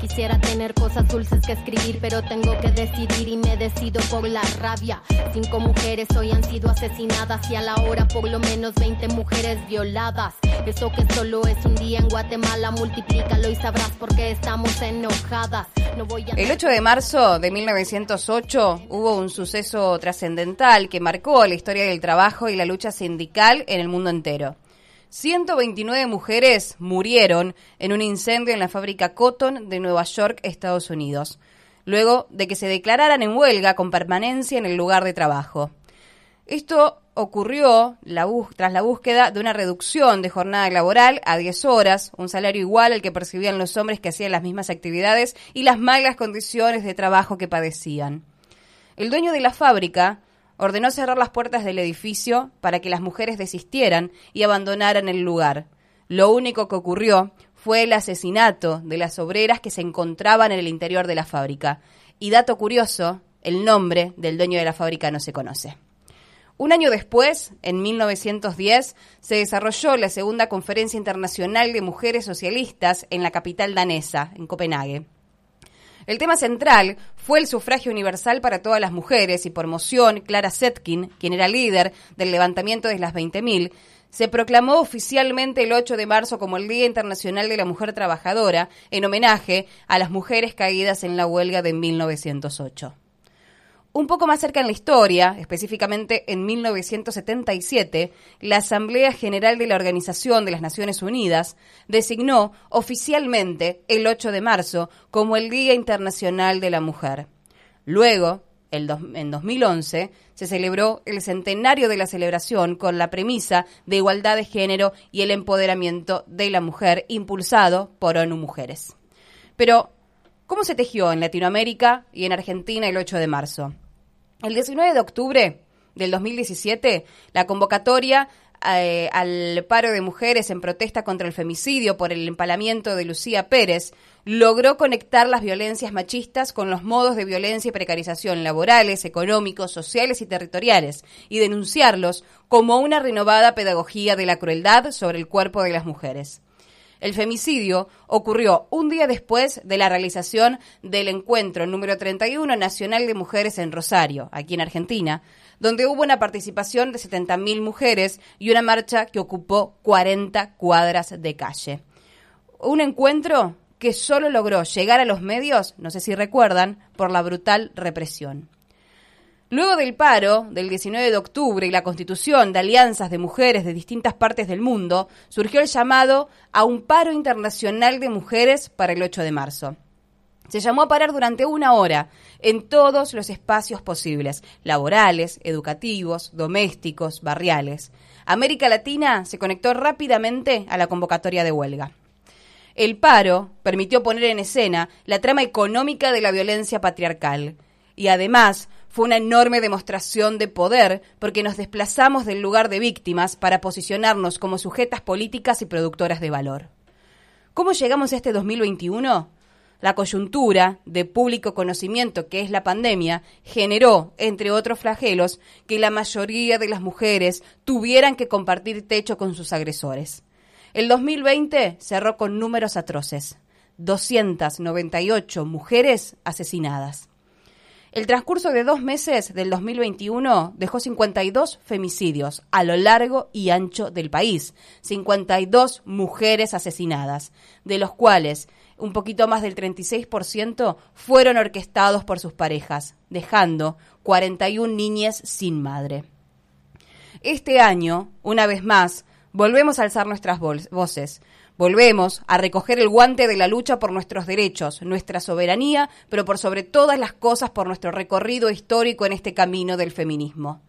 Quisiera tener cosas dulces que escribir, pero tengo que decidir y me decido por la rabia. Cinco mujeres hoy han sido asesinadas y a la hora por lo menos 20 mujeres violadas. Eso que solo es un día en Guatemala, multiplícalo y sabrás por qué estamos enojadas. No voy a... El 8 de marzo de 1908 hubo un suceso trascendental que marcó la historia del trabajo y la lucha sindical en el mundo entero. 129 mujeres murieron en un incendio en la fábrica Cotton de Nueva York, Estados Unidos, luego de que se declararan en huelga con permanencia en el lugar de trabajo. Esto ocurrió tras la búsqueda de una reducción de jornada laboral a 10 horas, un salario igual al que percibían los hombres que hacían las mismas actividades y las malas condiciones de trabajo que padecían. El dueño de la fábrica ordenó cerrar las puertas del edificio para que las mujeres desistieran y abandonaran el lugar. Lo único que ocurrió fue el asesinato de las obreras que se encontraban en el interior de la fábrica. Y dato curioso, el nombre del dueño de la fábrica no se conoce. Un año después, en 1910, se desarrolló la segunda Conferencia Internacional de Mujeres Socialistas en la capital danesa, en Copenhague. El tema central fue el sufragio universal para todas las mujeres y por moción, Clara Zetkin, quien era líder del levantamiento de las 20.000, se proclamó oficialmente el 8 de marzo como el Día Internacional de la Mujer Trabajadora en homenaje a las mujeres caídas en la huelga de 1908. Un poco más cerca en la historia, específicamente en 1977, la Asamblea General de la Organización de las Naciones Unidas designó oficialmente el 8 de marzo como el Día Internacional de la Mujer. Luego, en 2011, se celebró el centenario de la celebración con la premisa de igualdad de género y el empoderamiento de la mujer impulsado por ONU Mujeres. Pero, ¿Cómo se tejió en Latinoamérica y en Argentina el 8 de marzo? El 19 de octubre del 2017, la convocatoria eh, al paro de mujeres en protesta contra el femicidio por el empalamiento de Lucía Pérez logró conectar las violencias machistas con los modos de violencia y precarización laborales, económicos, sociales y territoriales y denunciarlos como una renovada pedagogía de la crueldad sobre el cuerpo de las mujeres. El femicidio ocurrió un día después de la realización del encuentro número 31 Nacional de Mujeres en Rosario, aquí en Argentina, donde hubo una participación de 70.000 mujeres y una marcha que ocupó 40 cuadras de calle. Un encuentro que solo logró llegar a los medios, no sé si recuerdan, por la brutal represión. Luego del paro del 19 de octubre y la constitución de alianzas de mujeres de distintas partes del mundo, surgió el llamado a un paro internacional de mujeres para el 8 de marzo. Se llamó a parar durante una hora en todos los espacios posibles, laborales, educativos, domésticos, barriales. América Latina se conectó rápidamente a la convocatoria de huelga. El paro permitió poner en escena la trama económica de la violencia patriarcal y además fue una enorme demostración de poder porque nos desplazamos del lugar de víctimas para posicionarnos como sujetas políticas y productoras de valor. ¿Cómo llegamos a este 2021? La coyuntura de público conocimiento que es la pandemia generó, entre otros flagelos, que la mayoría de las mujeres tuvieran que compartir techo con sus agresores. El 2020 cerró con números atroces. 298 mujeres asesinadas. El transcurso de dos meses del 2021 dejó 52 femicidios a lo largo y ancho del país, 52 mujeres asesinadas, de los cuales un poquito más del 36% fueron orquestados por sus parejas, dejando 41 niñas sin madre. Este año, una vez más, volvemos a alzar nuestras voces, Volvemos a recoger el guante de la lucha por nuestros derechos, nuestra soberanía, pero por sobre todas las cosas por nuestro recorrido histórico en este camino del feminismo.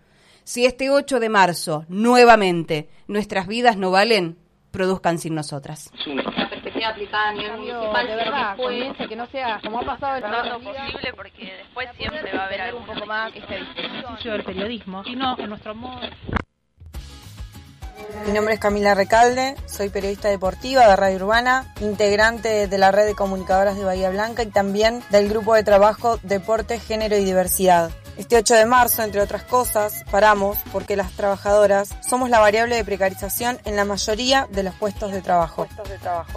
Si este 8 de marzo, nuevamente, nuestras vidas no valen, produzcan sin nosotras. La perspectiva aplicada a nivel municipal, de verdad, después, que no sea como ha pasado en lo posible, porque después siempre va a haber un poco más este ejercicio del periodismo, sino en nuestro modo mi nombre es Camila Recalde, soy periodista deportiva de Radio Urbana, integrante de la red de comunicadoras de Bahía Blanca y también del grupo de trabajo Deporte, Género y Diversidad. Este 8 de marzo, entre otras cosas, paramos porque las trabajadoras somos la variable de precarización en la mayoría de los puestos de trabajo.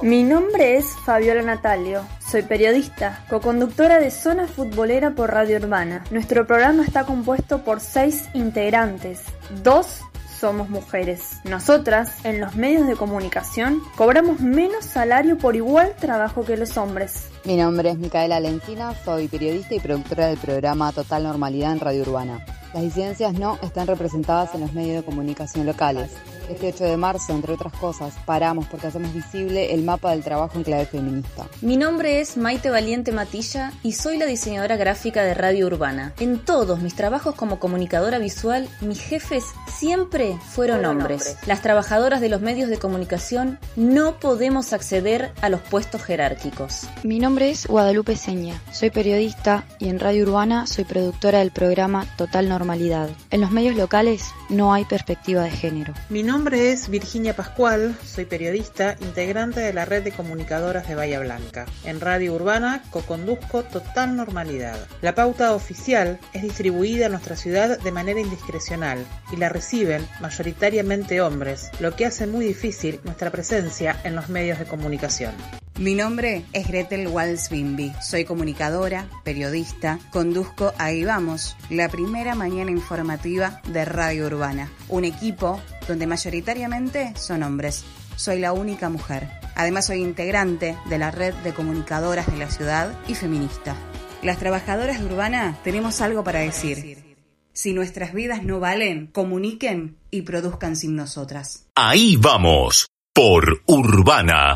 Mi nombre es Fabiola Natalio, soy periodista, coconductora de Zona Futbolera por Radio Urbana. Nuestro programa está compuesto por seis integrantes, dos somos mujeres. Nosotras, en los medios de comunicación, cobramos menos salario por igual trabajo que los hombres. Mi nombre es Micaela Lencina, soy periodista y productora del programa Total Normalidad en Radio Urbana. Las disidencias no están representadas en los medios de comunicación locales. Este 8 de marzo, entre otras cosas, paramos porque hacemos visible el mapa del trabajo en clave feminista. Mi nombre es Maite Valiente Matilla y soy la diseñadora gráfica de Radio Urbana. En todos mis trabajos como comunicadora visual, mis jefes siempre fueron hombres. Las trabajadoras de los medios de comunicación no podemos acceder a los puestos jerárquicos. Mi nombre es Guadalupe Seña, soy periodista y en Radio Urbana soy productora del programa Total Normalidad. En los medios locales no hay perspectiva de género. Mi nombre es Virginia Pascual, soy periodista, integrante de la red de comunicadoras de Bahía Blanca. En Radio Urbana coconduzco Total Normalidad. La pauta oficial es distribuida en nuestra ciudad de manera indiscrecional y la reciben mayoritariamente hombres, lo que hace muy difícil nuestra presencia en los medios de comunicación. Mi nombre es Gretel Walsbimby. Soy comunicadora, periodista, conduzco Ahí Vamos, la primera mañana informativa de Radio Urbana. Un equipo donde mayoritariamente son hombres. Soy la única mujer. Además soy integrante de la red de comunicadoras de la ciudad y feminista. Las trabajadoras de Urbana tenemos algo para decir. Si nuestras vidas no valen, comuniquen y produzcan sin nosotras. Ahí vamos, por Urbana